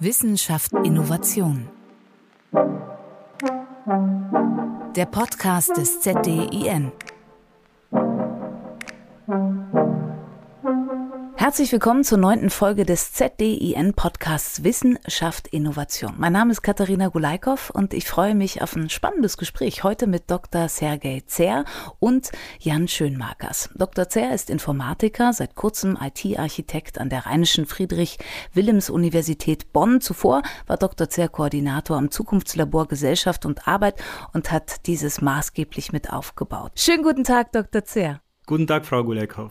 Wissenschaft Innovation. Der Podcast des ZDIN. Herzlich willkommen zur neunten Folge des ZDIN Podcasts Wissenschaft Innovation. Mein Name ist Katharina Gulaikow und ich freue mich auf ein spannendes Gespräch heute mit Dr. Sergei Zer und Jan Schönmarkers. Dr. Zer ist Informatiker, seit kurzem IT-Architekt an der Rheinischen Friedrich-Wilhelms-Universität Bonn. Zuvor war Dr. Zer Koordinator am Zukunftslabor Gesellschaft und Arbeit und hat dieses maßgeblich mit aufgebaut. Schönen guten Tag, Dr. Zer. Guten Tag, Frau Gulaikow.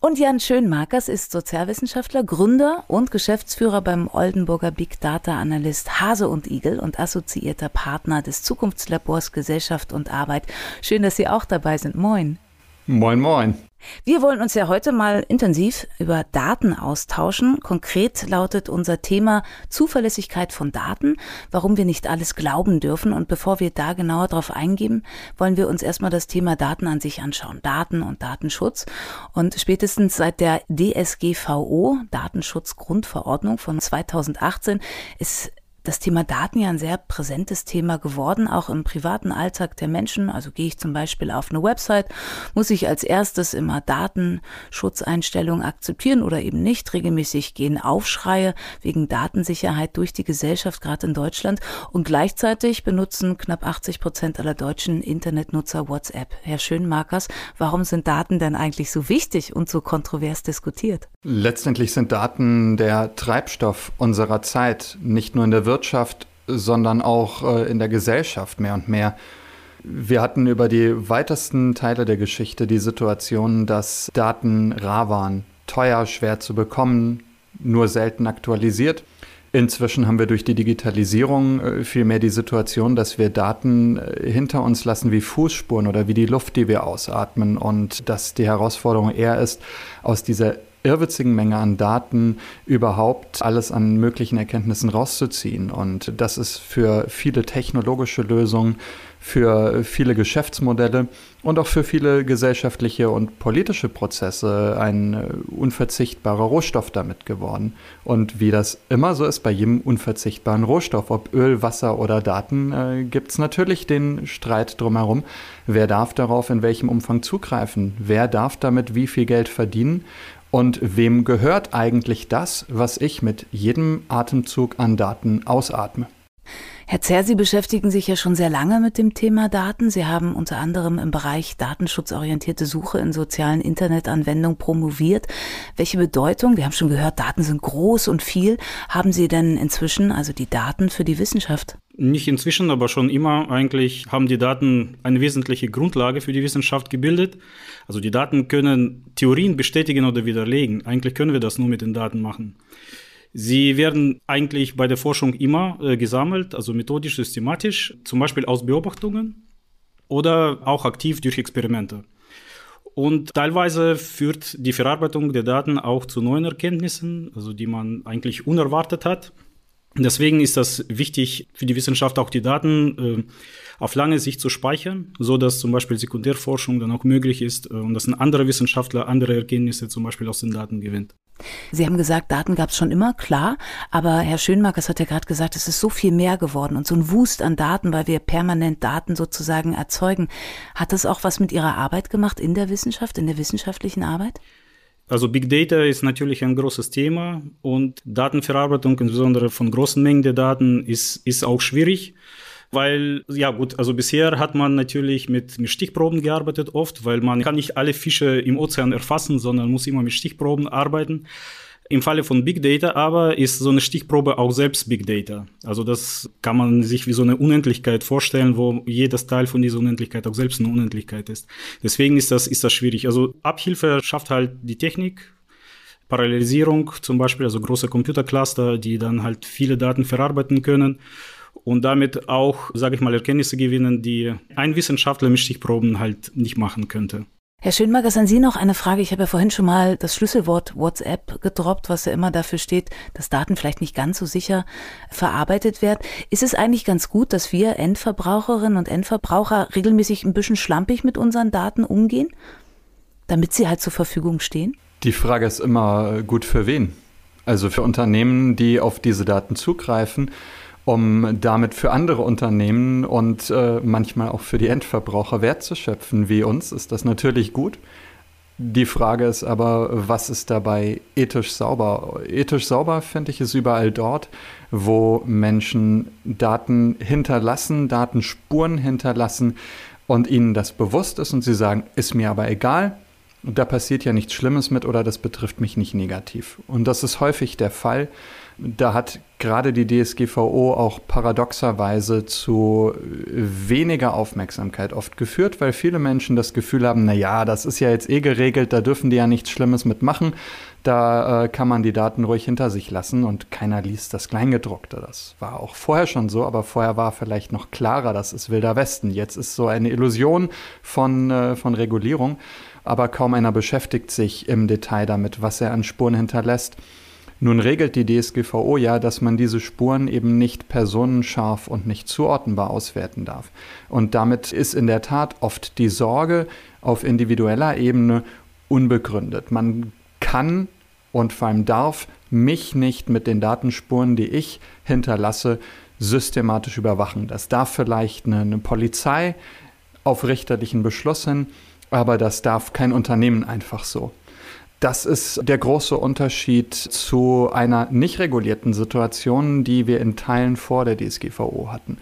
Und Jan Schönmarkers ist Sozialwissenschaftler, Gründer und Geschäftsführer beim Oldenburger Big Data Analyst Hase und Igel und assoziierter Partner des Zukunftslabors Gesellschaft und Arbeit. Schön, dass Sie auch dabei sind. Moin. Moin, moin. Wir wollen uns ja heute mal intensiv über Daten austauschen. Konkret lautet unser Thema Zuverlässigkeit von Daten, warum wir nicht alles glauben dürfen. Und bevor wir da genauer drauf eingehen, wollen wir uns erstmal das Thema Daten an sich anschauen. Daten und Datenschutz. Und spätestens seit der DSGVO, Datenschutzgrundverordnung von 2018, ist das Thema Daten ja ein sehr präsentes Thema geworden, auch im privaten Alltag der Menschen. Also gehe ich zum Beispiel auf eine Website, muss ich als erstes immer Datenschutzeinstellungen akzeptieren oder eben nicht. Regelmäßig gehen Aufschreie wegen Datensicherheit durch die Gesellschaft, gerade in Deutschland. Und gleichzeitig benutzen knapp 80 Prozent aller deutschen Internetnutzer WhatsApp. Herr Schönmarkers, warum sind Daten denn eigentlich so wichtig und so kontrovers diskutiert? Letztendlich sind Daten der Treibstoff unserer Zeit, nicht nur in der Wirtschaft, Wirtschaft, sondern auch äh, in der Gesellschaft mehr und mehr. Wir hatten über die weitesten Teile der Geschichte die Situation, dass Daten rar waren, teuer, schwer zu bekommen, nur selten aktualisiert. Inzwischen haben wir durch die Digitalisierung äh, vielmehr die Situation, dass wir Daten äh, hinter uns lassen wie Fußspuren oder wie die Luft, die wir ausatmen und dass die Herausforderung eher ist, aus dieser irrwitzigen Menge an Daten überhaupt alles an möglichen Erkenntnissen rauszuziehen. Und das ist für viele technologische Lösungen, für viele Geschäftsmodelle und auch für viele gesellschaftliche und politische Prozesse ein äh, unverzichtbarer Rohstoff damit geworden. Und wie das immer so ist bei jedem unverzichtbaren Rohstoff, ob Öl, Wasser oder Daten, äh, gibt es natürlich den Streit drumherum. Wer darf darauf in welchem Umfang zugreifen? Wer darf damit wie viel Geld verdienen? Und wem gehört eigentlich das, was ich mit jedem Atemzug an Daten ausatme? Herr Zer, Sie beschäftigen sich ja schon sehr lange mit dem Thema Daten. Sie haben unter anderem im Bereich datenschutzorientierte Suche in sozialen Internetanwendungen promoviert. Welche Bedeutung, wir haben schon gehört, Daten sind groß und viel, haben Sie denn inzwischen, also die Daten für die Wissenschaft? Nicht inzwischen, aber schon immer eigentlich haben die Daten eine wesentliche Grundlage für die Wissenschaft gebildet. Also die Daten können Theorien bestätigen oder widerlegen. Eigentlich können wir das nur mit den Daten machen. Sie werden eigentlich bei der Forschung immer äh, gesammelt, also methodisch, systematisch, zum Beispiel aus Beobachtungen oder auch aktiv durch Experimente. Und teilweise führt die Verarbeitung der Daten auch zu neuen Erkenntnissen, also die man eigentlich unerwartet hat. Deswegen ist das wichtig für die Wissenschaft auch die Daten äh, auf lange Sicht zu speichern, so dass zum Beispiel Sekundärforschung dann auch möglich ist äh, und dass ein anderer Wissenschaftler andere Erkenntnisse zum Beispiel aus den Daten gewinnt. Sie haben gesagt, Daten gab es schon immer, klar, aber Herr Schönmarkers hat ja gerade gesagt, es ist so viel mehr geworden und so ein Wust an Daten, weil wir permanent Daten sozusagen erzeugen. Hat das auch was mit Ihrer Arbeit gemacht in der Wissenschaft, in der wissenschaftlichen Arbeit? Also Big Data ist natürlich ein großes Thema und Datenverarbeitung, insbesondere von großen Mengen der Daten, ist, ist auch schwierig. Weil, ja gut, also bisher hat man natürlich mit, mit Stichproben gearbeitet oft, weil man kann nicht alle Fische im Ozean erfassen, sondern muss immer mit Stichproben arbeiten. Im Falle von Big Data aber ist so eine Stichprobe auch selbst Big Data. Also das kann man sich wie so eine Unendlichkeit vorstellen, wo jedes Teil von dieser Unendlichkeit auch selbst eine Unendlichkeit ist. Deswegen ist das, ist das schwierig. Also Abhilfe schafft halt die Technik, Parallelisierung zum Beispiel, also große Computercluster, die dann halt viele Daten verarbeiten können und damit auch, sage ich mal, Erkenntnisse gewinnen, die ein Wissenschaftler mit Stichproben halt nicht machen könnte. Herr Schönberger, an Sie noch eine Frage. Ich habe ja vorhin schon mal das Schlüsselwort WhatsApp gedroppt, was ja immer dafür steht, dass Daten vielleicht nicht ganz so sicher verarbeitet werden. Ist es eigentlich ganz gut, dass wir Endverbraucherinnen und Endverbraucher regelmäßig ein bisschen schlampig mit unseren Daten umgehen, damit sie halt zur Verfügung stehen? Die Frage ist immer gut für wen. Also für Unternehmen, die auf diese Daten zugreifen, um damit für andere Unternehmen und äh, manchmal auch für die Endverbraucher Wert zu schöpfen, wie uns, ist das natürlich gut. Die Frage ist aber, was ist dabei ethisch sauber? Ethisch sauber, finde ich, ist überall dort, wo Menschen Daten hinterlassen, Datenspuren hinterlassen und ihnen das bewusst ist und sie sagen, ist mir aber egal, da passiert ja nichts Schlimmes mit oder das betrifft mich nicht negativ. Und das ist häufig der Fall. Da hat gerade die DSGVO auch paradoxerweise zu weniger Aufmerksamkeit oft geführt, weil viele Menschen das Gefühl haben, na ja, das ist ja jetzt eh geregelt, da dürfen die ja nichts Schlimmes mitmachen. Da äh, kann man die Daten ruhig hinter sich lassen und keiner liest das Kleingedruckte. Das war auch vorher schon so, aber vorher war vielleicht noch klarer, das ist Wilder Westen. Jetzt ist so eine Illusion von, äh, von Regulierung, aber kaum einer beschäftigt sich im Detail damit, was er an Spuren hinterlässt. Nun regelt die DSGVO ja, dass man diese Spuren eben nicht personenscharf und nicht zuordnenbar auswerten darf. Und damit ist in der Tat oft die Sorge auf individueller Ebene unbegründet. Man kann und vor allem darf mich nicht mit den Datenspuren, die ich hinterlasse, systematisch überwachen. Das darf vielleicht eine, eine Polizei auf richterlichen Beschluss hin, aber das darf kein Unternehmen einfach so. Das ist der große Unterschied zu einer nicht regulierten Situation, die wir in Teilen vor der DSGVO hatten,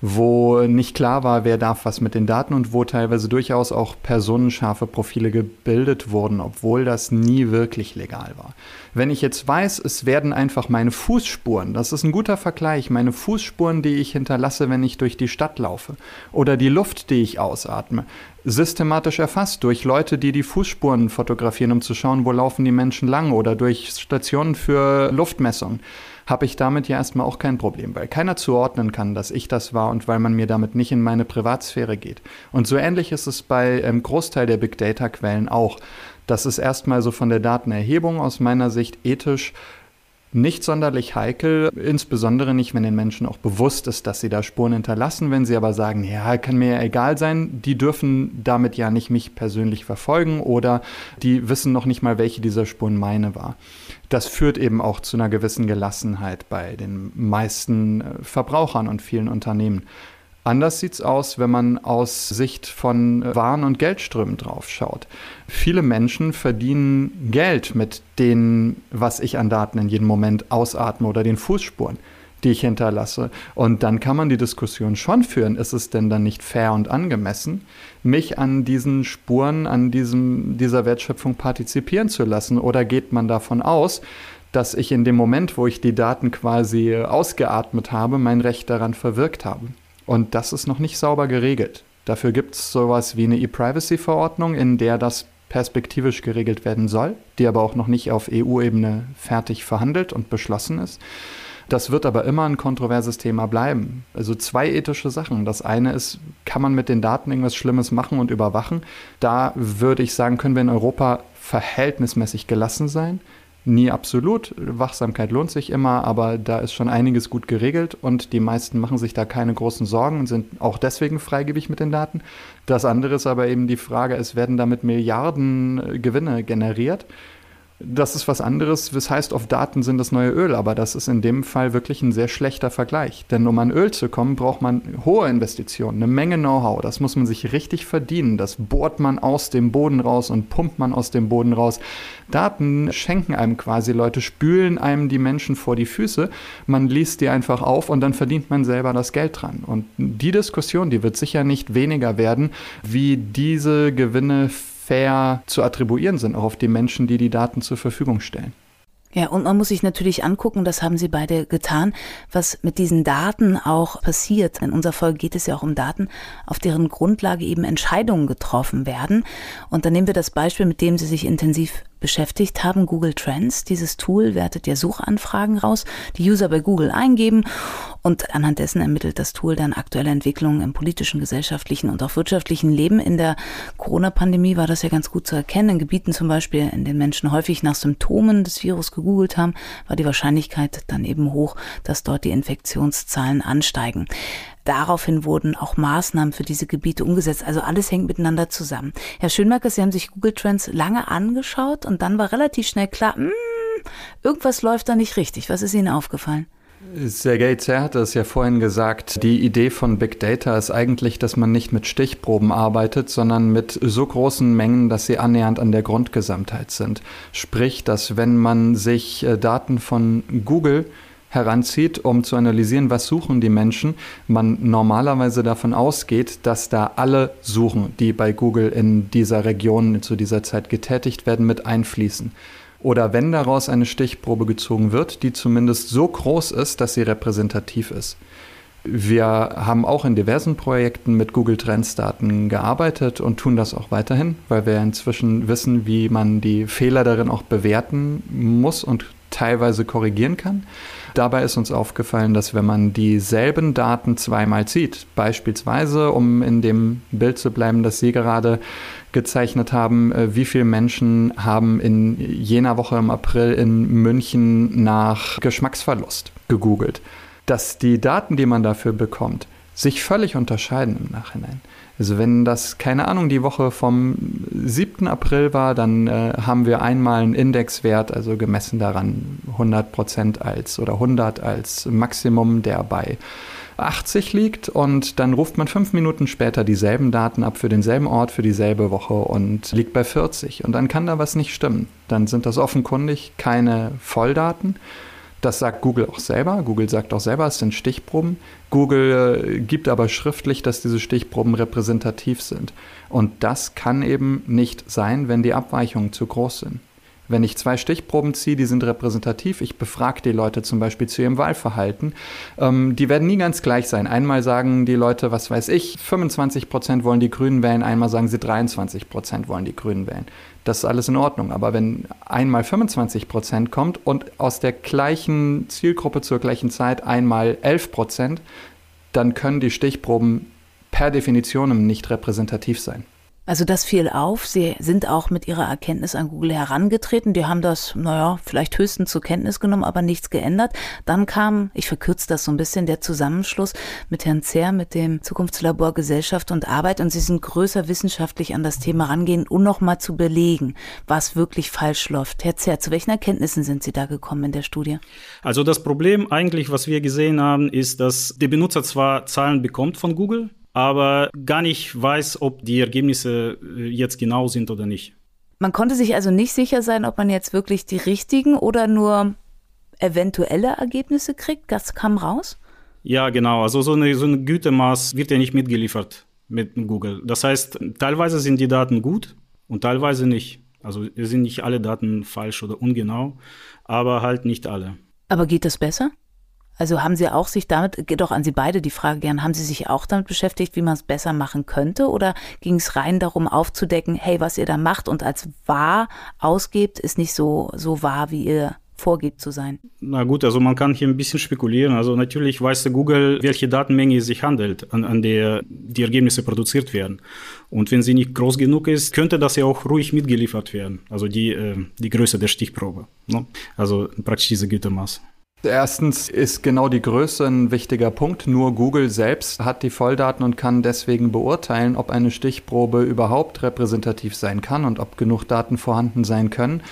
wo nicht klar war, wer darf was mit den Daten und wo teilweise durchaus auch personenscharfe Profile gebildet wurden, obwohl das nie wirklich legal war. Wenn ich jetzt weiß, es werden einfach meine Fußspuren, das ist ein guter Vergleich, meine Fußspuren, die ich hinterlasse, wenn ich durch die Stadt laufe, oder die Luft, die ich ausatme, systematisch erfasst durch Leute, die die Fußspuren fotografieren, um zu schauen, wo laufen die Menschen lang oder durch Stationen für Luftmessung, habe ich damit ja erstmal auch kein Problem, weil keiner zuordnen kann, dass ich das war und weil man mir damit nicht in meine Privatsphäre geht. Und so ähnlich ist es bei einem ähm, Großteil der Big Data Quellen auch. Das ist erstmal so von der Datenerhebung aus meiner Sicht ethisch nicht sonderlich heikel, insbesondere nicht, wenn den Menschen auch bewusst ist, dass sie da Spuren hinterlassen. Wenn sie aber sagen, ja, kann mir ja egal sein, die dürfen damit ja nicht mich persönlich verfolgen oder die wissen noch nicht mal, welche dieser Spuren meine war. Das führt eben auch zu einer gewissen Gelassenheit bei den meisten äh, Verbrauchern und vielen Unternehmen. Anders sieht es aus, wenn man aus Sicht von Waren- und Geldströmen drauf schaut. Viele Menschen verdienen Geld mit dem, was ich an Daten in jedem Moment ausatme oder den Fußspuren, die ich hinterlasse. Und dann kann man die Diskussion schon führen, ist es denn dann nicht fair und angemessen, mich an diesen Spuren, an diesem, dieser Wertschöpfung partizipieren zu lassen? Oder geht man davon aus, dass ich in dem Moment, wo ich die Daten quasi ausgeatmet habe, mein Recht daran verwirkt habe? Und das ist noch nicht sauber geregelt. Dafür gibt es sowas wie eine E-Privacy-Verordnung, in der das perspektivisch geregelt werden soll, die aber auch noch nicht auf EU-Ebene fertig verhandelt und beschlossen ist. Das wird aber immer ein kontroverses Thema bleiben. Also zwei ethische Sachen. Das eine ist, kann man mit den Daten irgendwas Schlimmes machen und überwachen? Da würde ich sagen, können wir in Europa verhältnismäßig gelassen sein nie absolut. Wachsamkeit lohnt sich immer, aber da ist schon einiges gut geregelt und die meisten machen sich da keine großen Sorgen und sind auch deswegen freigebig mit den Daten. Das andere ist aber eben die Frage, es werden damit Milliarden äh, Gewinne generiert das ist was anderes. Das heißt, auf Daten sind das neue Öl, aber das ist in dem Fall wirklich ein sehr schlechter Vergleich. Denn um an Öl zu kommen, braucht man hohe Investitionen, eine Menge Know-how. Das muss man sich richtig verdienen. Das bohrt man aus dem Boden raus und pumpt man aus dem Boden raus. Daten schenken einem quasi, Leute spülen einem die Menschen vor die Füße. Man liest die einfach auf und dann verdient man selber das Geld dran. Und die Diskussion, die wird sicher nicht weniger werden, wie diese Gewinne fair zu attribuieren sind, auch auf die Menschen, die die Daten zur Verfügung stellen. Ja, und man muss sich natürlich angucken, das haben Sie beide getan, was mit diesen Daten auch passiert. In unserer Folge geht es ja auch um Daten, auf deren Grundlage eben Entscheidungen getroffen werden. Und dann nehmen wir das Beispiel, mit dem Sie sich intensiv beschäftigt haben, Google Trends. Dieses Tool wertet ja Suchanfragen raus, die User bei Google eingeben und anhand dessen ermittelt das Tool dann aktuelle Entwicklungen im politischen, gesellschaftlichen und auch wirtschaftlichen Leben. In der Corona-Pandemie war das ja ganz gut zu erkennen. In Gebieten zum Beispiel, in denen Menschen häufig nach Symptomen des Virus gegoogelt haben, war die Wahrscheinlichkeit dann eben hoch, dass dort die Infektionszahlen ansteigen. Daraufhin wurden auch Maßnahmen für diese Gebiete umgesetzt. Also alles hängt miteinander zusammen. Herr Schönmerker, Sie haben sich Google Trends lange angeschaut und dann war relativ schnell klar, mh, hm, irgendwas läuft da nicht richtig. Was ist Ihnen aufgefallen? Sergei Zer hatte es ja vorhin gesagt, die Idee von Big Data ist eigentlich, dass man nicht mit Stichproben arbeitet, sondern mit so großen Mengen, dass sie annähernd an der Grundgesamtheit sind. Sprich, dass wenn man sich äh, Daten von Google heranzieht, um zu analysieren, was suchen die Menschen, man normalerweise davon ausgeht, dass da alle Suchen, die bei Google in dieser Region zu dieser Zeit getätigt werden, mit einfließen. Oder wenn daraus eine Stichprobe gezogen wird, die zumindest so groß ist, dass sie repräsentativ ist. Wir haben auch in diversen Projekten mit Google Trends Daten gearbeitet und tun das auch weiterhin, weil wir inzwischen wissen, wie man die Fehler darin auch bewerten muss und teilweise korrigieren kann. Dabei ist uns aufgefallen, dass wenn man dieselben Daten zweimal zieht, beispielsweise, um in dem Bild zu bleiben, das Sie gerade gezeichnet haben, äh, wie viele Menschen haben in jener Woche im April in München nach Geschmacksverlust gegoogelt, dass die Daten, die man dafür bekommt, sich völlig unterscheiden im Nachhinein. Also wenn das, keine Ahnung, die Woche vom 7. April war, dann äh, haben wir einmal einen Indexwert, also gemessen daran 100 Prozent als oder 100 als Maximum, der bei 80 liegt und dann ruft man fünf Minuten später dieselben Daten ab für denselben Ort, für dieselbe Woche und liegt bei 40 und dann kann da was nicht stimmen. Dann sind das offenkundig keine Volldaten das sagt Google auch selber. Google sagt auch selber, es sind Stichproben. Google äh, gibt aber schriftlich, dass diese Stichproben repräsentativ sind. Und das kann eben nicht sein, wenn die Abweichungen zu groß sind. Wenn ich zwei Stichproben ziehe, die sind repräsentativ, ich befrage die Leute zum Beispiel zu ihrem Wahlverhalten, ähm, die werden nie ganz gleich sein. Einmal sagen die Leute, was weiß ich, 25 Prozent wollen die Grünen wählen, einmal sagen sie 23 Prozent wollen die Grünen wählen. Das ist alles in Ordnung. Aber wenn einmal 25 Prozent kommt und aus der gleichen Zielgruppe zur gleichen Zeit einmal 11 Prozent, dann können die Stichproben per Definition nicht repräsentativ sein. Also das fiel auf. Sie sind auch mit ihrer Erkenntnis an Google herangetreten. Die haben das, naja, vielleicht höchstens zur Kenntnis genommen, aber nichts geändert. Dann kam, ich verkürze das so ein bisschen, der Zusammenschluss mit Herrn Zer, mit dem Zukunftslabor Gesellschaft und Arbeit. Und sie sind größer wissenschaftlich an das Thema rangehen, um nochmal zu belegen, was wirklich falsch läuft. Herr Zer, zu welchen Erkenntnissen sind Sie da gekommen in der Studie? Also das Problem eigentlich, was wir gesehen haben, ist, dass der Benutzer zwar Zahlen bekommt von Google, aber gar nicht weiß, ob die Ergebnisse äh, jetzt genau sind oder nicht. Man konnte sich also nicht sicher sein, ob man jetzt wirklich die richtigen oder nur eventuelle Ergebnisse kriegt. Das kam raus? Ja, genau. Also so, eine, so ein Gütemaß wird ja nicht mitgeliefert mit Google. Das heißt, teilweise sind die Daten gut und teilweise nicht. Also sind nicht alle Daten falsch oder ungenau, aber halt nicht alle. Aber geht das besser? Also haben Sie auch sich damit, geht doch an Sie beide die Frage gern, haben Sie sich auch damit beschäftigt, wie man es besser machen könnte? Oder ging es rein darum aufzudecken, hey, was ihr da macht und als wahr ausgebt, ist nicht so, so wahr, wie ihr vorgibt zu sein? Na gut, also man kann hier ein bisschen spekulieren. Also natürlich weiß Google, welche Datenmenge es sich handelt, an, an der die Ergebnisse produziert werden. Und wenn sie nicht groß genug ist, könnte das ja auch ruhig mitgeliefert werden. Also die, äh, die Größe der Stichprobe. Ne? Also praktisch diese Gütemaß. Erstens ist genau die Größe ein wichtiger Punkt. Nur Google selbst hat die Volldaten und kann deswegen beurteilen, ob eine Stichprobe überhaupt repräsentativ sein kann und ob genug Daten vorhanden sein können.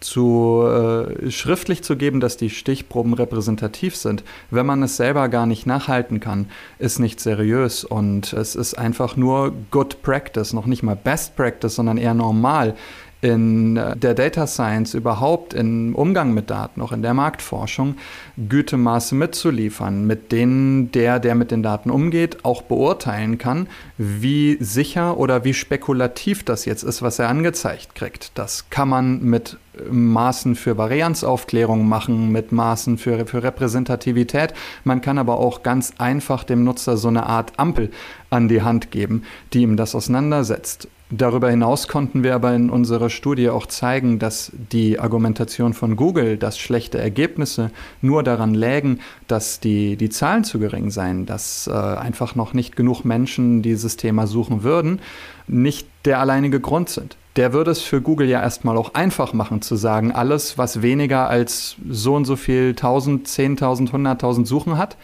Zu äh, schriftlich zu geben, dass die Stichproben repräsentativ sind, wenn man es selber gar nicht nachhalten kann, ist nicht seriös und es ist einfach nur Good Practice, noch nicht mal Best Practice, sondern eher normal in äh, der Data Science überhaupt im Umgang mit Daten, auch in der Marktforschung, Gütemaße mitzuliefern, mit denen der, der mit den Daten umgeht, auch beurteilen kann, wie sicher oder wie spekulativ das jetzt ist, was er angezeigt kriegt. Das kann man mit Maßen für Varianzaufklärung machen, mit Maßen für, für Repräsentativität. Man kann aber auch ganz einfach dem Nutzer so eine Art Ampel an die Hand geben, die ihm das auseinandersetzt. Darüber hinaus konnten wir aber in unserer Studie auch zeigen, dass die Argumentation von Google, dass schlechte Ergebnisse nur daran lägen, dass die, die Zahlen zu gering seien, dass äh, einfach noch nicht genug Menschen dieses Thema suchen würden, nicht der alleinige Grund sind. Der würde es für Google ja erstmal auch einfach machen zu sagen, alles, was weniger als so und so viel 1000, 10.000, 100.000 Suchen hat,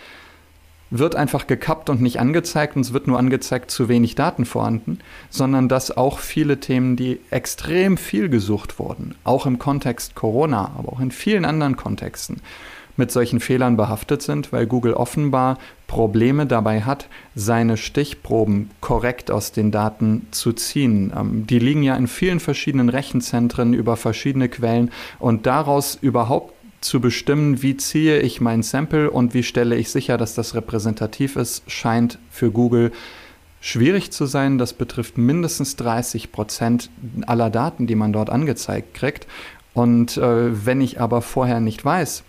wird einfach gekappt und nicht angezeigt und es wird nur angezeigt, zu wenig Daten vorhanden, sondern dass auch viele Themen, die extrem viel gesucht wurden, auch im Kontext Corona, aber auch in vielen anderen Kontexten, mit solchen Fehlern behaftet sind, weil Google offenbar Probleme dabei hat, seine Stichproben korrekt aus den Daten zu ziehen. Ähm, die liegen ja in vielen verschiedenen Rechenzentren über verschiedene Quellen und daraus überhaupt zu bestimmen, wie ziehe ich mein Sample und wie stelle ich sicher, dass das repräsentativ ist, scheint für Google schwierig zu sein. Das betrifft mindestens 30 Prozent aller Daten, die man dort angezeigt kriegt. Und äh, wenn ich aber vorher nicht weiß,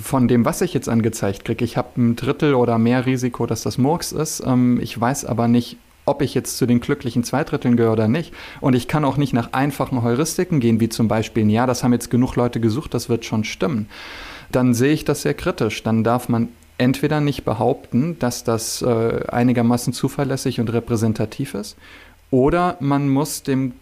von dem, was ich jetzt angezeigt kriege, ich habe ein Drittel oder mehr Risiko, dass das Murks ist. Ähm, ich weiß aber nicht, ob ich jetzt zu den glücklichen Zweidritteln gehöre oder nicht. Und ich kann auch nicht nach einfachen Heuristiken gehen, wie zum Beispiel, ja, das haben jetzt genug Leute gesucht, das wird schon stimmen. Dann sehe ich das sehr kritisch. Dann darf man entweder nicht behaupten, dass das äh, einigermaßen zuverlässig und repräsentativ ist, oder man muss dem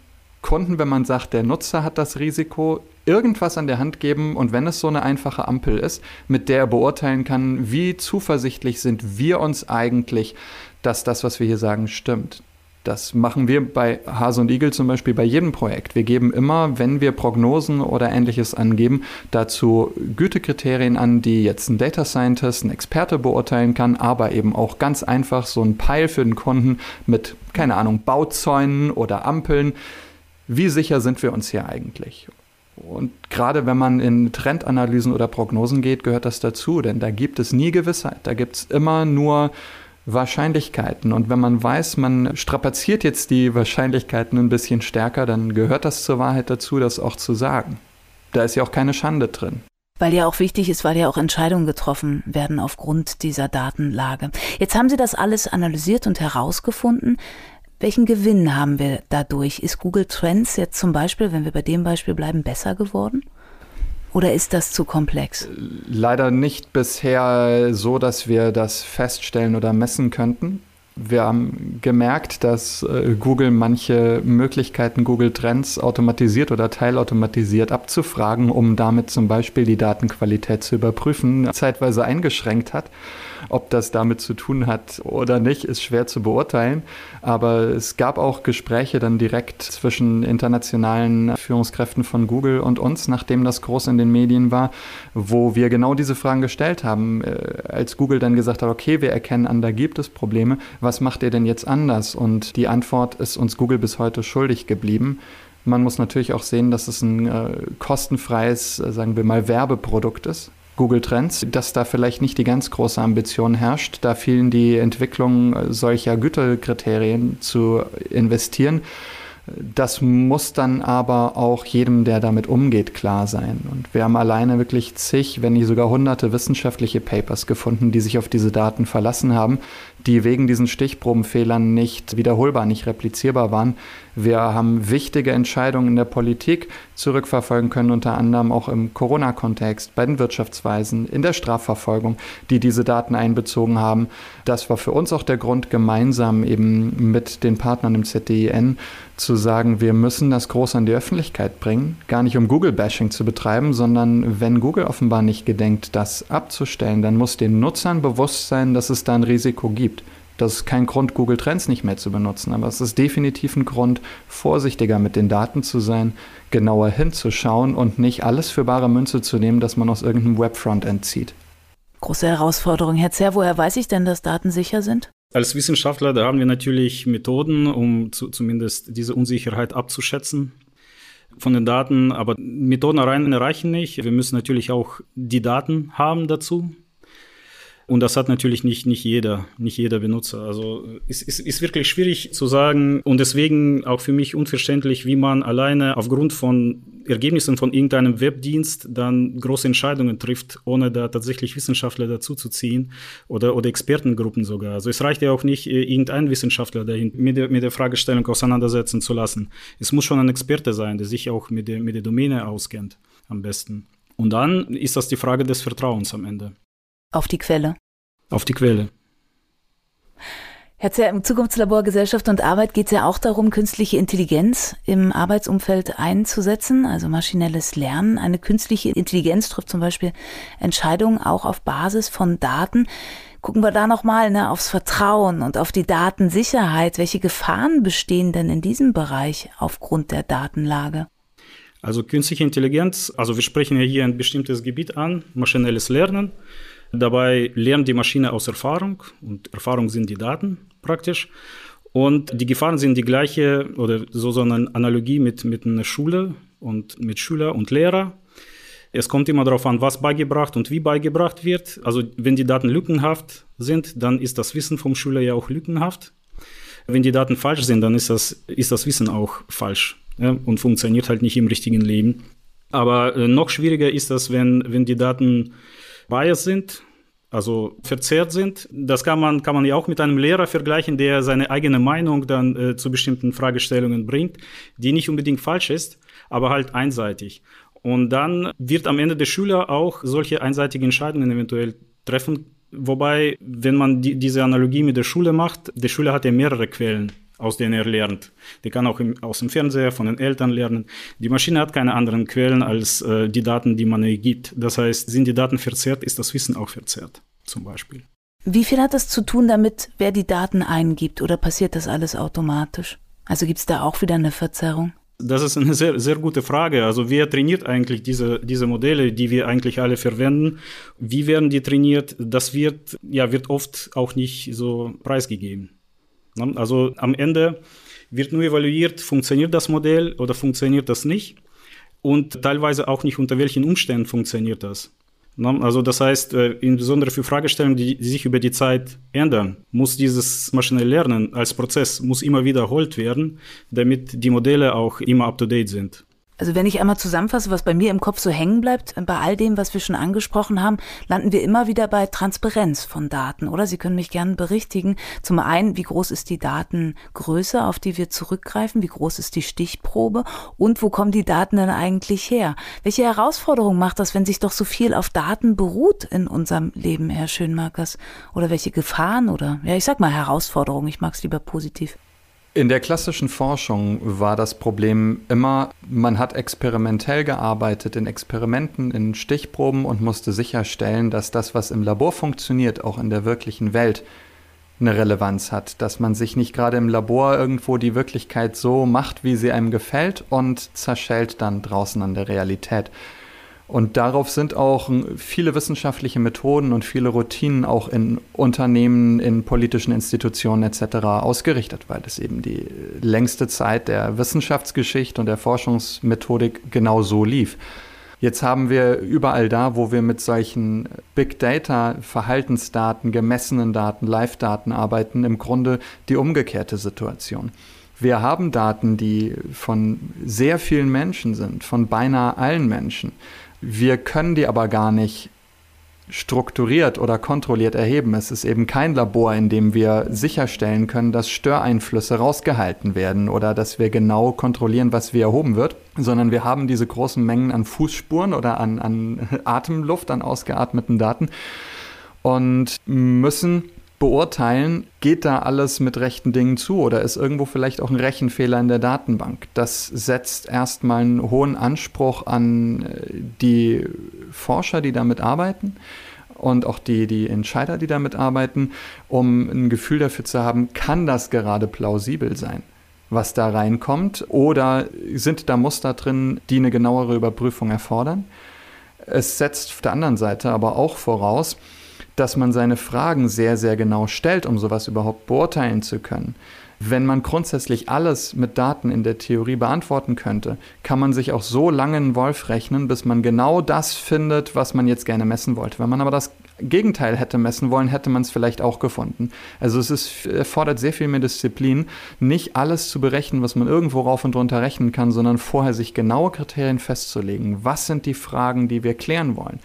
Kunden, wenn man sagt, der Nutzer hat das Risiko, irgendwas an der Hand geben und wenn es so eine einfache Ampel ist, mit der er beurteilen kann, wie zuversichtlich sind wir uns eigentlich, dass das, was wir hier sagen, stimmt. Das machen wir bei Hase und Igel zum Beispiel bei jedem Projekt. Wir geben immer, wenn wir Prognosen oder ähnliches angeben, dazu Gütekriterien an, die jetzt ein Data Scientist, ein Experte beurteilen kann, aber eben auch ganz einfach so ein Peil für den Kunden mit, keine Ahnung, Bauzäunen oder Ampeln. Wie sicher sind wir uns hier eigentlich? Und gerade wenn man in Trendanalysen oder Prognosen geht, gehört das dazu, denn da gibt es nie Gewissheit. Da gibt es immer nur Wahrscheinlichkeiten. Und wenn man weiß, man strapaziert jetzt die Wahrscheinlichkeiten ein bisschen stärker, dann gehört das zur Wahrheit dazu, das auch zu sagen. Da ist ja auch keine Schande drin. Weil ja auch wichtig ist, weil ja auch Entscheidungen getroffen werden aufgrund dieser Datenlage. Jetzt haben Sie das alles analysiert und herausgefunden. Welchen Gewinn haben wir dadurch? Ist Google Trends jetzt zum Beispiel, wenn wir bei dem Beispiel bleiben, besser geworden? Oder ist das zu komplex? Leider nicht bisher so, dass wir das feststellen oder messen könnten. Wir haben gemerkt, dass äh, Google manche Möglichkeiten, Google Trends automatisiert oder teilautomatisiert abzufragen, um damit zum Beispiel die Datenqualität zu überprüfen, zeitweise eingeschränkt hat. Ob das damit zu tun hat oder nicht, ist schwer zu beurteilen. Aber es gab auch Gespräche dann direkt zwischen internationalen Führungskräften von Google und uns, nachdem das groß in den Medien war, wo wir genau diese Fragen gestellt haben. Äh, als Google dann gesagt hat, okay, wir erkennen an, da gibt es Probleme, was macht ihr denn jetzt anders? Und die Antwort ist uns Google bis heute schuldig geblieben. Man muss natürlich auch sehen, dass es ein äh, kostenfreies, äh, sagen wir mal, Werbeprodukt ist. Google Trends, dass da vielleicht nicht die ganz große Ambition herrscht, da vielen die Entwicklung solcher Güterkriterien zu investieren. Das muss dann aber auch jedem, der damit umgeht, klar sein. Und wir haben alleine wirklich zig, wenn nicht sogar hunderte wissenschaftliche Papers gefunden, die sich auf diese Daten verlassen haben, die wegen diesen Stichprobenfehlern nicht wiederholbar, nicht replizierbar waren. Wir haben wichtige Entscheidungen in der Politik zurückverfolgen können, unter anderem auch im Corona-Kontext, bei den Wirtschaftsweisen, in der Strafverfolgung, die diese Daten einbezogen haben. Das war für uns auch der Grund, gemeinsam eben mit den Partnern im ZDIN zu sagen, wir müssen das groß an die Öffentlichkeit bringen, gar nicht um Google-Bashing zu betreiben, sondern wenn Google offenbar nicht gedenkt, das abzustellen, dann muss den Nutzern bewusst sein, dass es da ein Risiko gibt. Das ist kein Grund, Google Trends nicht mehr zu benutzen, aber es ist definitiv ein Grund, vorsichtiger mit den Daten zu sein, genauer hinzuschauen und nicht alles für bare Münze zu nehmen, das man aus irgendeinem Webfrontend zieht. Große Herausforderung. Herr Zer, woher weiß ich denn, dass Daten sicher sind? Als Wissenschaftler, da haben wir natürlich Methoden, um zu, zumindest diese Unsicherheit abzuschätzen von den Daten, aber Methoden allein reichen nicht. Wir müssen natürlich auch die Daten haben dazu. Und das hat natürlich nicht, nicht jeder, nicht jeder Benutzer. Also es ist, ist wirklich schwierig zu sagen und deswegen auch für mich unverständlich, wie man alleine aufgrund von Ergebnissen von irgendeinem Webdienst dann große Entscheidungen trifft, ohne da tatsächlich Wissenschaftler dazu zu ziehen oder, oder Expertengruppen sogar. Also es reicht ja auch nicht, äh, irgendein Wissenschaftler dahin mit der, mit der Fragestellung auseinandersetzen zu lassen. Es muss schon ein Experte sein, der sich auch mit der, mit der Domäne auskennt, am besten. Und dann ist das die Frage des Vertrauens am Ende. Auf die Quelle. Auf die Quelle. Herr Zer, im Zukunftslabor Gesellschaft und Arbeit geht es ja auch darum, künstliche Intelligenz im Arbeitsumfeld einzusetzen, also maschinelles Lernen. Eine künstliche Intelligenz trifft zum Beispiel Entscheidungen auch auf Basis von Daten. Gucken wir da nochmal ne, aufs Vertrauen und auf die Datensicherheit. Welche Gefahren bestehen denn in diesem Bereich aufgrund der Datenlage? Also künstliche Intelligenz, also wir sprechen ja hier ein bestimmtes Gebiet an, maschinelles Lernen. Dabei lernt die Maschine aus Erfahrung und Erfahrung sind die Daten praktisch. Und die Gefahren sind die gleiche oder so, so eine Analogie mit, mit einer Schule und mit Schüler und Lehrer. Es kommt immer darauf an, was beigebracht und wie beigebracht wird. Also wenn die Daten lückenhaft sind, dann ist das Wissen vom Schüler ja auch lückenhaft. Wenn die Daten falsch sind, dann ist das, ist das Wissen auch falsch ja, und funktioniert halt nicht im richtigen Leben. Aber äh, noch schwieriger ist das, wenn, wenn die Daten biased sind, also verzerrt sind. Das kann man, kann man ja auch mit einem Lehrer vergleichen, der seine eigene Meinung dann äh, zu bestimmten Fragestellungen bringt, die nicht unbedingt falsch ist, aber halt einseitig. Und dann wird am Ende der Schüler auch solche einseitigen Entscheidungen eventuell treffen. Wobei, wenn man die, diese Analogie mit der Schule macht, der Schüler hat ja mehrere Quellen aus denen er lernt. Der kann auch im, aus dem Fernseher, von den Eltern lernen. Die Maschine hat keine anderen Quellen als äh, die Daten, die man ihr gibt. Das heißt, sind die Daten verzerrt, ist das Wissen auch verzerrt, zum Beispiel. Wie viel hat das zu tun damit, wer die Daten eingibt oder passiert das alles automatisch? Also gibt es da auch wieder eine Verzerrung? Das ist eine sehr, sehr gute Frage. Also wer trainiert eigentlich diese, diese Modelle, die wir eigentlich alle verwenden? Wie werden die trainiert? Das wird, ja, wird oft auch nicht so preisgegeben. Ne? Also am Ende wird nur evaluiert, funktioniert das Modell oder funktioniert das nicht und teilweise auch nicht unter welchen Umständen funktioniert das. Ne? Also das heißt, äh, insbesondere für Fragestellungen, die sich über die Zeit ändern, muss dieses maschinelle Lernen als Prozess muss immer wiederholt werden, damit die Modelle auch immer up-to-date sind. Also wenn ich einmal zusammenfasse, was bei mir im Kopf so hängen bleibt, bei all dem, was wir schon angesprochen haben, landen wir immer wieder bei Transparenz von Daten, oder? Sie können mich gerne berichtigen. Zum einen, wie groß ist die Datengröße, auf die wir zurückgreifen? Wie groß ist die Stichprobe? Und wo kommen die Daten denn eigentlich her? Welche Herausforderung macht das, wenn sich doch so viel auf Daten beruht in unserem Leben, Herr Schönmarkers? Oder welche Gefahren oder, ja, ich sag mal Herausforderungen, ich mag es lieber positiv. In der klassischen Forschung war das Problem immer, man hat experimentell gearbeitet in Experimenten, in Stichproben und musste sicherstellen, dass das, was im Labor funktioniert, auch in der wirklichen Welt eine Relevanz hat, dass man sich nicht gerade im Labor irgendwo die Wirklichkeit so macht, wie sie einem gefällt und zerschellt dann draußen an der Realität. Und darauf sind auch viele wissenschaftliche Methoden und viele Routinen auch in Unternehmen, in politischen Institutionen etc. ausgerichtet, weil es eben die längste Zeit der Wissenschaftsgeschichte und der Forschungsmethodik genau so lief. Jetzt haben wir überall da, wo wir mit solchen Big Data, Verhaltensdaten, gemessenen Daten, Live-Daten arbeiten, im Grunde die umgekehrte Situation. Wir haben Daten, die von sehr vielen Menschen sind, von beinahe allen Menschen. Wir können die aber gar nicht strukturiert oder kontrolliert erheben. Es ist eben kein Labor, in dem wir sicherstellen können, dass Störeinflüsse rausgehalten werden oder dass wir genau kontrollieren, was wie erhoben wird, sondern wir haben diese großen Mengen an Fußspuren oder an, an Atemluft, an ausgeatmeten Daten und müssen beurteilen, geht da alles mit rechten Dingen zu oder ist irgendwo vielleicht auch ein Rechenfehler in der Datenbank. Das setzt erstmal einen hohen Anspruch an äh, die Forscher, die damit arbeiten und auch die, die Entscheider, die damit arbeiten, um ein Gefühl dafür zu haben, kann das gerade plausibel sein, was da reinkommt oder sind da Muster drin, die eine genauere Überprüfung erfordern. Es setzt auf der anderen Seite aber auch voraus, dass man seine Fragen sehr, sehr genau stellt, um sowas überhaupt beurteilen zu können. Wenn man grundsätzlich alles mit Daten in der Theorie beantworten könnte, kann man sich auch so lange einen Wolf rechnen, bis man genau das findet, was man jetzt gerne messen wollte. Wenn man aber das Gegenteil hätte messen wollen, hätte man es vielleicht auch gefunden. Also es ist, erfordert sehr viel mehr Disziplin, nicht alles zu berechnen, was man irgendwo rauf und runter rechnen kann, sondern vorher sich genaue Kriterien festzulegen. Was sind die Fragen, die wir klären wollen?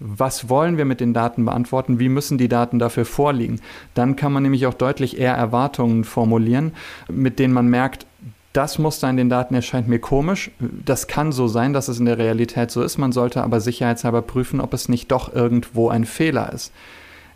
Was wollen wir mit den Daten beantworten, wie müssen die Daten dafür vorliegen. Dann kann man nämlich auch deutlich eher Erwartungen formulieren, mit denen man merkt, das Muster in den Daten erscheint mir komisch. Das kann so sein, dass es in der Realität so ist. Man sollte aber sicherheitshalber prüfen, ob es nicht doch irgendwo ein Fehler ist.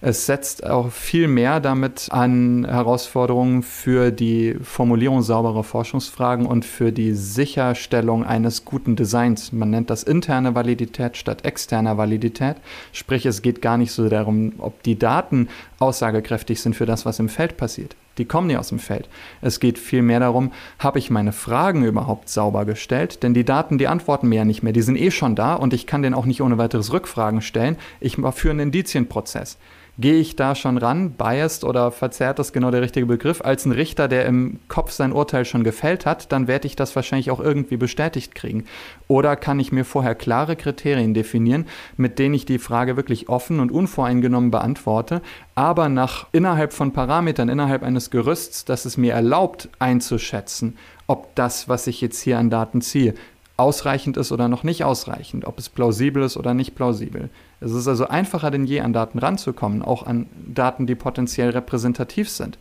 Es setzt auch viel mehr damit an Herausforderungen für die Formulierung sauberer Forschungsfragen und für die Sicherstellung eines guten Designs. Man nennt das interne Validität statt externer Validität. Sprich, es geht gar nicht so darum, ob die Daten aussagekräftig sind für das, was im Feld passiert. Die kommen nicht aus dem Feld. Es geht vielmehr darum, habe ich meine Fragen überhaupt sauber gestellt? Denn die Daten, die antworten mir ja nicht mehr. Die sind eh schon da und ich kann denen auch nicht ohne weiteres Rückfragen stellen. Ich führe einen Indizienprozess gehe ich da schon ran, biased oder verzerrt ist genau der richtige Begriff, als ein Richter, der im Kopf sein Urteil schon gefällt hat, dann werde ich das wahrscheinlich auch irgendwie bestätigt kriegen. Oder kann ich mir vorher klare Kriterien definieren, mit denen ich die Frage wirklich offen und unvoreingenommen beantworte, aber nach innerhalb von Parametern, innerhalb eines Gerüsts, das es mir erlaubt einzuschätzen, ob das, was ich jetzt hier an Daten ziehe, ausreichend ist oder noch nicht ausreichend, ob es plausibel ist oder nicht plausibel. Es ist also einfacher denn je, an Daten ranzukommen, auch an Daten, die potenziell repräsentativ sind.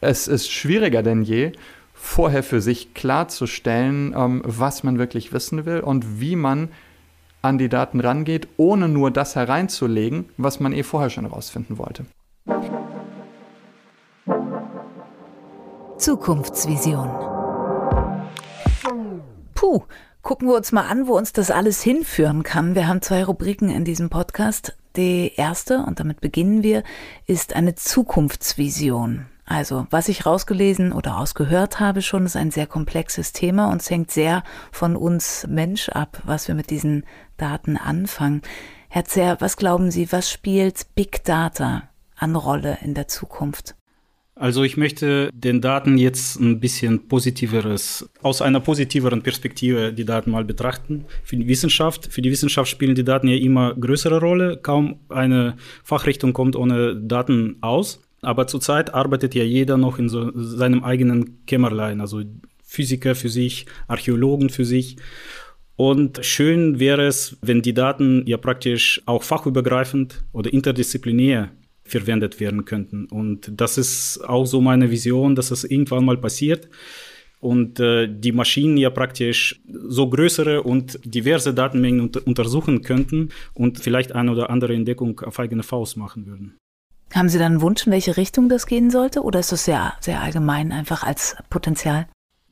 Es ist schwieriger denn je, vorher für sich klarzustellen, ähm, was man wirklich wissen will und wie man an die Daten rangeht, ohne nur das hereinzulegen, was man eh vorher schon herausfinden wollte. Zukunftsvision. Puh, gucken wir uns mal an, wo uns das alles hinführen kann. Wir haben zwei Rubriken in diesem Podcast. Die erste, und damit beginnen wir, ist eine Zukunftsvision. Also, was ich rausgelesen oder rausgehört habe schon, ist ein sehr komplexes Thema und es hängt sehr von uns Mensch ab, was wir mit diesen Daten anfangen. Herr Zer, was glauben Sie, was spielt Big Data an Rolle in der Zukunft? Also ich möchte den Daten jetzt ein bisschen positiveres, aus einer positiveren Perspektive die Daten mal betrachten. Für die Wissenschaft, für die Wissenschaft spielen die Daten ja immer größere Rolle. Kaum eine Fachrichtung kommt ohne Daten aus. Aber zurzeit arbeitet ja jeder noch in so seinem eigenen Kämmerlein, also Physiker für sich, Archäologen für sich. Und schön wäre es, wenn die Daten ja praktisch auch fachübergreifend oder interdisziplinär verwendet werden könnten. Und das ist auch so meine Vision, dass es irgendwann mal passiert und äh, die Maschinen ja praktisch so größere und diverse Datenmengen unter untersuchen könnten und vielleicht eine oder andere Entdeckung auf eigene Faust machen würden. Haben Sie dann einen Wunsch, in welche Richtung das gehen sollte oder ist das sehr, sehr allgemein einfach als Potenzial?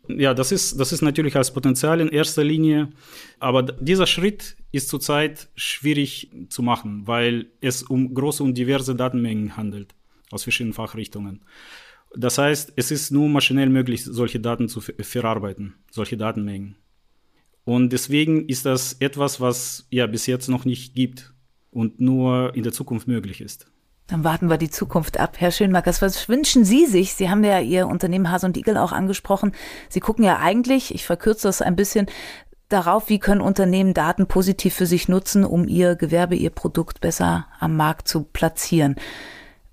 Ja, das ist, das ist natürlich als Potenzial in erster Linie, aber dieser Schritt ist zurzeit schwierig zu machen, weil es um große und diverse Datenmengen handelt aus verschiedenen Fachrichtungen. Das heißt, es ist nur maschinell möglich, solche Daten zu verarbeiten, solche Datenmengen. Und deswegen ist das etwas, was ja bis jetzt noch nicht gibt und nur in der Zukunft möglich ist. Dann warten wir die Zukunft ab. Herr Schönmackers, was wünschen Sie sich? Sie haben ja Ihr Unternehmen Hase und Igel auch angesprochen. Sie gucken ja eigentlich, ich verkürze das ein bisschen, darauf, wie können Unternehmen Daten positiv für sich nutzen, um ihr Gewerbe, ihr Produkt besser am Markt zu platzieren.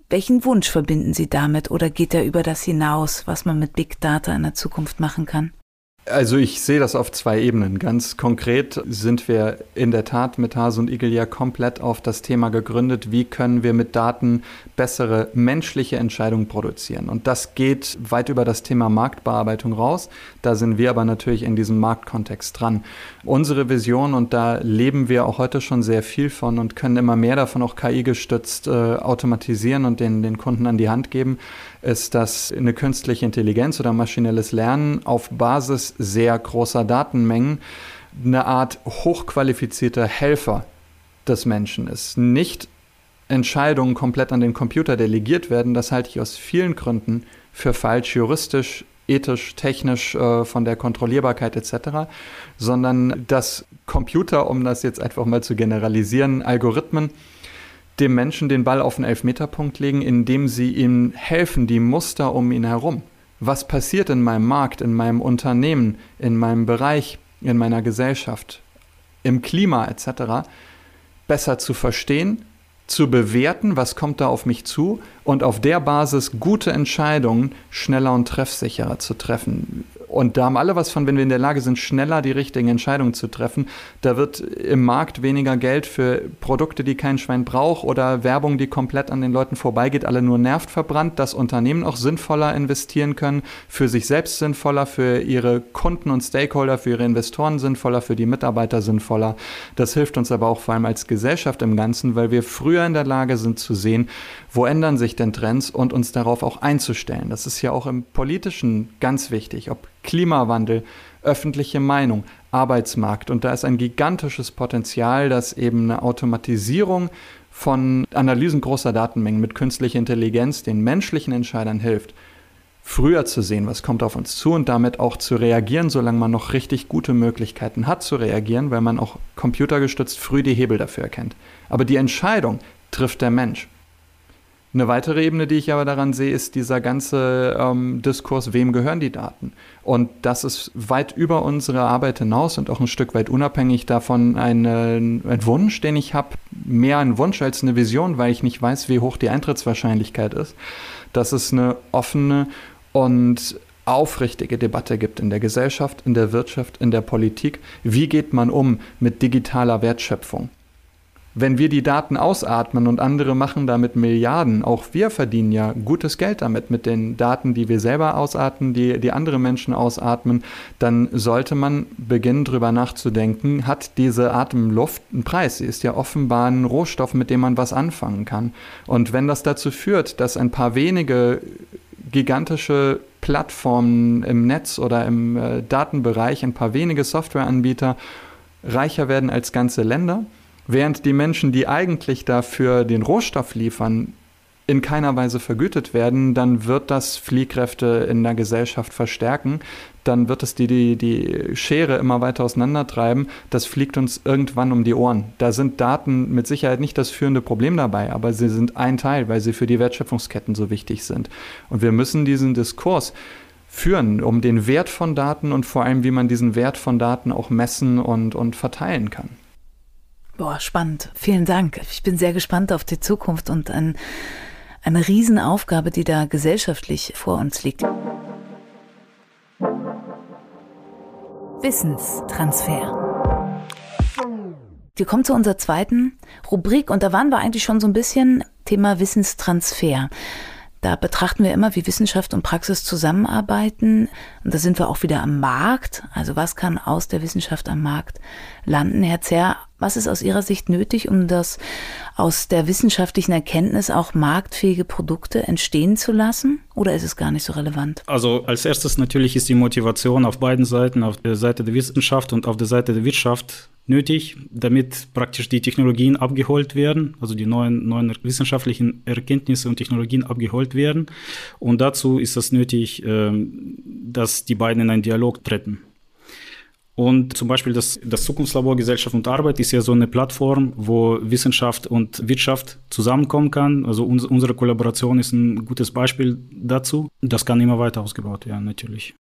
Welchen Wunsch verbinden Sie damit oder geht er über das hinaus, was man mit Big Data in der Zukunft machen kann? Also ich sehe das auf zwei Ebenen. Ganz konkret sind wir in der Tat mit Hase und Igel ja komplett auf das Thema gegründet, wie können wir mit Daten bessere menschliche Entscheidungen produzieren. Und das geht weit über das Thema Marktbearbeitung raus. Da sind wir aber natürlich in diesem Marktkontext dran. Unsere Vision, und da leben wir auch heute schon sehr viel von und können immer mehr davon auch KI gestützt äh, automatisieren und den, den Kunden an die Hand geben, ist, dass eine künstliche Intelligenz oder maschinelles Lernen auf Basis sehr großer Datenmengen eine Art hochqualifizierter Helfer des Menschen ist. Nicht Entscheidungen komplett an den Computer delegiert werden, das halte ich aus vielen Gründen für falsch, juristisch, ethisch, technisch, äh, von der Kontrollierbarkeit etc., sondern dass Computer, um das jetzt einfach mal zu generalisieren, Algorithmen dem Menschen den Ball auf den Elfmeterpunkt legen, indem sie ihm helfen, die Muster um ihn herum. Was passiert in meinem Markt, in meinem Unternehmen, in meinem Bereich, in meiner Gesellschaft, im Klima etc. besser zu verstehen, zu bewerten, was kommt da auf mich zu und auf der Basis gute Entscheidungen schneller und treffsicherer zu treffen. Und da haben alle was von, wenn wir in der Lage sind, schneller die richtigen Entscheidungen zu treffen. Da wird im Markt weniger Geld für Produkte, die kein Schwein braucht oder Werbung, die komplett an den Leuten vorbeigeht, alle nur nervt verbrannt, dass Unternehmen auch sinnvoller investieren können, für sich selbst sinnvoller, für ihre Kunden und Stakeholder, für ihre Investoren sinnvoller, für die Mitarbeiter sinnvoller. Das hilft uns aber auch vor allem als Gesellschaft im Ganzen, weil wir früher in der Lage sind zu sehen, wo ändern sich denn Trends und uns darauf auch einzustellen. Das ist ja auch im politischen ganz wichtig, ob Klimawandel, öffentliche Meinung, Arbeitsmarkt. Und da ist ein gigantisches Potenzial, dass eben eine Automatisierung von Analysen großer Datenmengen mit künstlicher Intelligenz den menschlichen Entscheidern hilft, früher zu sehen, was kommt auf uns zu und damit auch zu reagieren, solange man noch richtig gute Möglichkeiten hat zu reagieren, weil man auch computergestützt früh die Hebel dafür erkennt. Aber die Entscheidung trifft der Mensch. Eine weitere Ebene, die ich aber daran sehe, ist dieser ganze ähm, Diskurs, wem gehören die Daten? Und das ist weit über unsere Arbeit hinaus und auch ein Stück weit unabhängig davon ein, ein Wunsch, den ich habe, mehr ein Wunsch als eine Vision, weil ich nicht weiß, wie hoch die Eintrittswahrscheinlichkeit ist, dass es eine offene und aufrichtige Debatte gibt in der Gesellschaft, in der Wirtschaft, in der Politik. Wie geht man um mit digitaler Wertschöpfung? Wenn wir die Daten ausatmen und andere machen damit Milliarden, auch wir verdienen ja gutes Geld damit, mit den Daten, die wir selber ausatmen, die, die andere Menschen ausatmen, dann sollte man beginnen, darüber nachzudenken, hat diese Atemluft einen Preis? Sie ist ja offenbar ein Rohstoff, mit dem man was anfangen kann. Und wenn das dazu führt, dass ein paar wenige gigantische Plattformen im Netz oder im äh, Datenbereich, ein paar wenige Softwareanbieter reicher werden als ganze Länder, während die Menschen, die eigentlich dafür den Rohstoff liefern, in keiner Weise vergütet werden, dann wird das Fliehkräfte in der Gesellschaft verstärken. Dann wird es die, die, die Schere immer weiter auseinandertreiben. Das fliegt uns irgendwann um die Ohren. Da sind Daten mit Sicherheit nicht das führende Problem dabei, aber sie sind ein Teil, weil sie für die Wertschöpfungsketten so wichtig sind. Und wir müssen diesen Diskurs führen, um den Wert von Daten und vor allem, wie man diesen Wert von Daten auch messen und, und verteilen kann. Boah, spannend. Vielen Dank. Ich bin sehr gespannt auf die Zukunft und ein, eine Riesenaufgabe, die da gesellschaftlich vor uns liegt. Wissenstransfer. Wir kommen zu unserer zweiten Rubrik und da waren wir eigentlich schon so ein bisschen Thema Wissenstransfer. Da betrachten wir immer, wie Wissenschaft und Praxis zusammenarbeiten. Und da sind wir auch wieder am Markt. Also was kann aus der Wissenschaft am Markt landen? Herr Zerr, was ist aus Ihrer Sicht nötig, um das aus der wissenschaftlichen Erkenntnis auch marktfähige Produkte entstehen zu lassen? Oder ist es gar nicht so relevant? Also als erstes natürlich ist die Motivation auf beiden Seiten, auf der Seite der Wissenschaft und auf der Seite der Wirtschaft nötig, damit praktisch die Technologien abgeholt werden, also die neuen, neuen wissenschaftlichen Erkenntnisse und Technologien abgeholt werden. Und dazu ist es nötig, ähm, dass die beiden in einen Dialog treten. Und zum Beispiel das, das Zukunftslabor Gesellschaft und Arbeit ist ja so eine Plattform, wo Wissenschaft und Wirtschaft zusammenkommen kann. Also uns, unsere Kollaboration ist ein gutes Beispiel dazu. Das kann immer weiter ausgebaut werden, natürlich.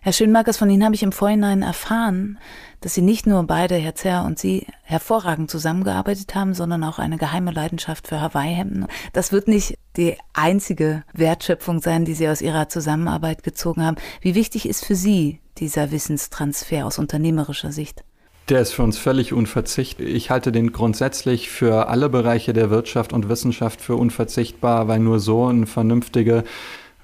Herr Schönmarkers, von Ihnen habe ich im Vorhinein erfahren, dass Sie nicht nur beide, Herr Zerr und Sie, hervorragend zusammengearbeitet haben, sondern auch eine geheime Leidenschaft für Hawaii-Hemden. Das wird nicht die einzige Wertschöpfung sein, die Sie aus Ihrer Zusammenarbeit gezogen haben. Wie wichtig ist für Sie dieser Wissenstransfer aus unternehmerischer Sicht? Der ist für uns völlig unverzichtbar. Ich halte den grundsätzlich für alle Bereiche der Wirtschaft und Wissenschaft für unverzichtbar, weil nur so eine vernünftige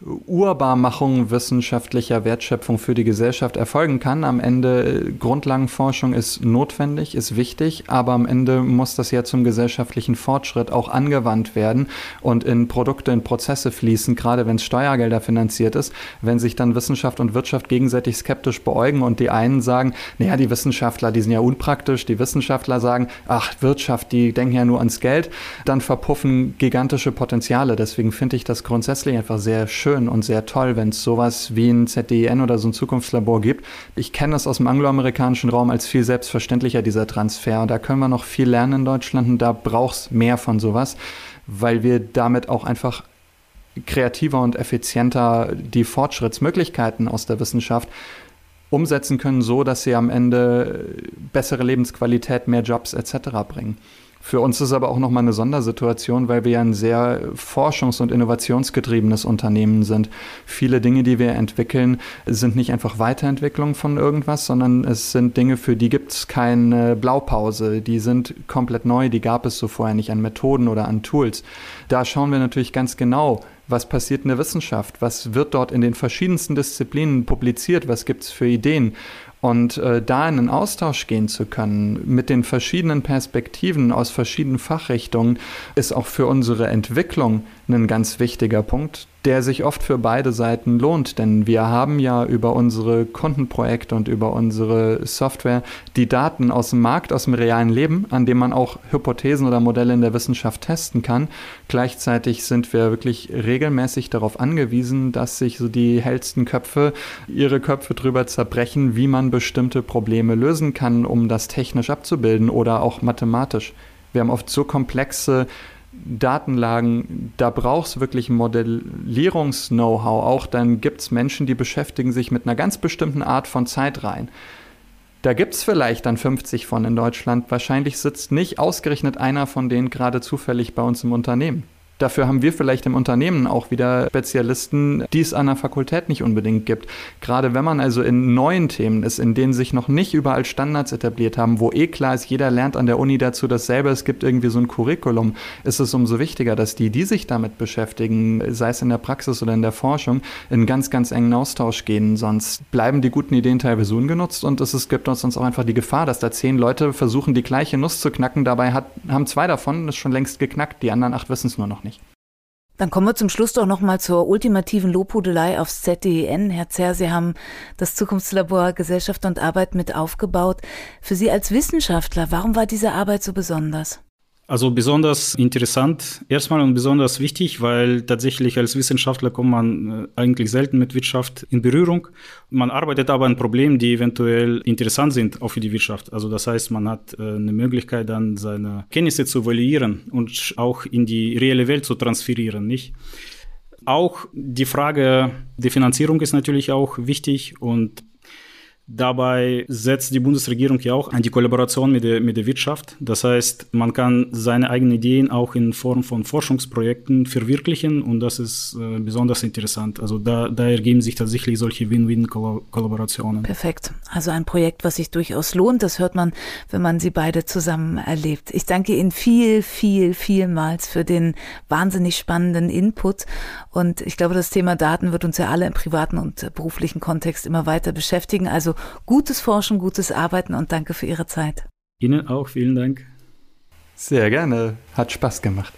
Urbarmachung wissenschaftlicher Wertschöpfung für die Gesellschaft erfolgen kann. Am Ende äh, Grundlagenforschung ist notwendig, ist wichtig, aber am Ende muss das ja zum gesellschaftlichen Fortschritt auch angewandt werden und in Produkte, in Prozesse fließen, gerade wenn es Steuergelder finanziert ist. Wenn sich dann Wissenschaft und Wirtschaft gegenseitig skeptisch beäugen und die einen sagen, naja, die Wissenschaftler, die sind ja unpraktisch, die Wissenschaftler sagen, ach, Wirtschaft, die denken ja nur ans Geld, dann verpuffen gigantische Potenziale. Deswegen finde ich das grundsätzlich einfach sehr schön schön und sehr toll, wenn es sowas wie ein ZDN oder so ein Zukunftslabor gibt. Ich kenne das aus dem angloamerikanischen Raum als viel selbstverständlicher, dieser Transfer. Und da können wir noch viel lernen in Deutschland und da braucht es mehr von sowas, weil wir damit auch einfach kreativer und effizienter die Fortschrittsmöglichkeiten aus der Wissenschaft umsetzen können, so dass sie am Ende bessere Lebensqualität, mehr Jobs etc. bringen. Für uns ist aber auch nochmal eine Sondersituation, weil wir ja ein sehr forschungs- und innovationsgetriebenes Unternehmen sind. Viele Dinge, die wir entwickeln, sind nicht einfach Weiterentwicklung von irgendwas, sondern es sind Dinge, für die gibt es keine Blaupause. Die sind komplett neu, die gab es so vorher nicht an Methoden oder an Tools. Da schauen wir natürlich ganz genau, was passiert in der Wissenschaft, was wird dort in den verschiedensten Disziplinen publiziert, was gibt es für Ideen. Und äh, da in einen Austausch gehen zu können mit den verschiedenen Perspektiven aus verschiedenen Fachrichtungen, ist auch für unsere Entwicklung ein ganz wichtiger Punkt, der sich oft für beide Seiten lohnt. Denn wir haben ja über unsere Kundenprojekte und über unsere Software die Daten aus dem Markt, aus dem realen Leben, an dem man auch Hypothesen oder Modelle in der Wissenschaft testen kann. Gleichzeitig sind wir wirklich regelmäßig darauf angewiesen, dass sich so die hellsten Köpfe ihre Köpfe drüber zerbrechen, wie man bestimmte Probleme lösen kann, um das technisch abzubilden oder auch mathematisch. Wir haben oft so komplexe Datenlagen, da brauchst du wirklich Modellierungs-Know-how. Auch dann gibt es Menschen, die beschäftigen sich mit einer ganz bestimmten Art von Zeitreihen. Da gibt es vielleicht dann 50 von in Deutschland. Wahrscheinlich sitzt nicht ausgerechnet einer von denen gerade zufällig bei uns im Unternehmen. Dafür haben wir vielleicht im Unternehmen auch wieder Spezialisten, die es an der Fakultät nicht unbedingt gibt. Gerade wenn man also in neuen Themen ist, in denen sich noch nicht überall Standards etabliert haben, wo eh klar ist, jeder lernt an der Uni dazu dasselbe, es gibt irgendwie so ein Curriculum, ist es umso wichtiger, dass die, die sich damit beschäftigen, sei es in der Praxis oder in der Forschung, in ganz, ganz engen Austausch gehen. Sonst bleiben die guten Ideen teilweise ungenutzt und es, gibt uns sonst auch einfach die Gefahr, dass da zehn Leute versuchen, die gleiche Nuss zu knacken. Dabei hat, haben zwei davon es schon längst geknackt, die anderen acht wissen es nur noch nicht. Dann kommen wir zum Schluss doch nochmal zur ultimativen Lobhudelei aufs ZDEN. Herr Zer, Sie haben das Zukunftslabor Gesellschaft und Arbeit mit aufgebaut. Für Sie als Wissenschaftler, warum war diese Arbeit so besonders? Also besonders interessant erstmal und besonders wichtig, weil tatsächlich als Wissenschaftler kommt man äh, eigentlich selten mit Wirtschaft in Berührung. Man arbeitet aber an Problemen, die eventuell interessant sind, auch für die Wirtschaft. Also das heißt, man hat äh, eine Möglichkeit dann seine Kenntnisse zu evaluieren und auch in die reelle Welt zu transferieren, nicht? Auch die Frage der Finanzierung ist natürlich auch wichtig und Dabei setzt die Bundesregierung ja auch an die Kollaboration mit der, mit der Wirtschaft. Das heißt, man kann seine eigenen Ideen auch in Form von Forschungsprojekten verwirklichen und das ist äh, besonders interessant. Also da, da ergeben sich tatsächlich solche Win-Win-Kollaborationen. Perfekt. Also ein Projekt, was sich durchaus lohnt. Das hört man, wenn man sie beide zusammen erlebt. Ich danke Ihnen viel, viel, vielmals für den wahnsinnig spannenden Input und ich glaube, das Thema Daten wird uns ja alle im privaten und beruflichen Kontext immer weiter beschäftigen. Also gutes Forschen, gutes Arbeiten und danke für Ihre Zeit. Ihnen auch, vielen Dank. Sehr gerne, hat Spaß gemacht.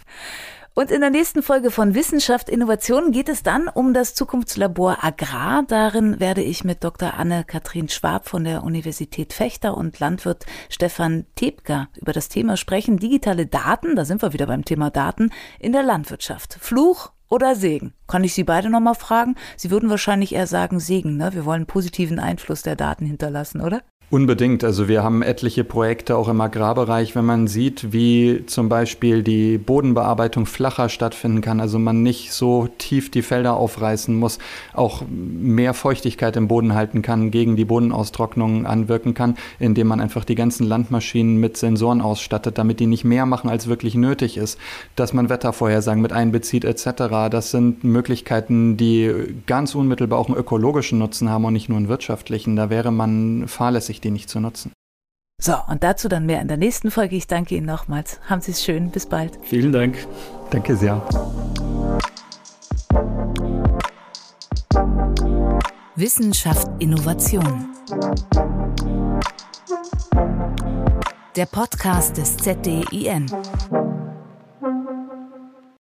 Und in der nächsten Folge von Wissenschaft Innovation geht es dann um das Zukunftslabor Agrar. Darin werde ich mit Dr. Anne-Kathrin Schwab von der Universität Fechter und Landwirt Stefan Tebka über das Thema sprechen. Digitale Daten, da sind wir wieder beim Thema Daten, in der Landwirtschaft. Fluch oder Segen? Kann ich Sie beide nochmal fragen? Sie würden wahrscheinlich eher sagen Segen, ne? Wir wollen positiven Einfluss der Daten hinterlassen, oder? Unbedingt. Also wir haben etliche Projekte auch im Agrarbereich, wenn man sieht, wie zum Beispiel die Bodenbearbeitung flacher stattfinden kann, also man nicht so tief die Felder aufreißen muss, auch mehr Feuchtigkeit im Boden halten kann, gegen die Bodenaustrocknung anwirken kann, indem man einfach die ganzen Landmaschinen mit Sensoren ausstattet, damit die nicht mehr machen, als wirklich nötig ist, dass man Wettervorhersagen mit einbezieht etc. Das sind Möglichkeiten, die ganz unmittelbar auch einen ökologischen Nutzen haben und nicht nur einen wirtschaftlichen. Da wäre man fahrlässig die nicht zu nutzen. So, und dazu dann mehr in der nächsten Folge. Ich danke Ihnen nochmals. Haben Sie es schön. Bis bald. Vielen Dank. Danke sehr. Wissenschaft Innovation. Der Podcast des ZDIN.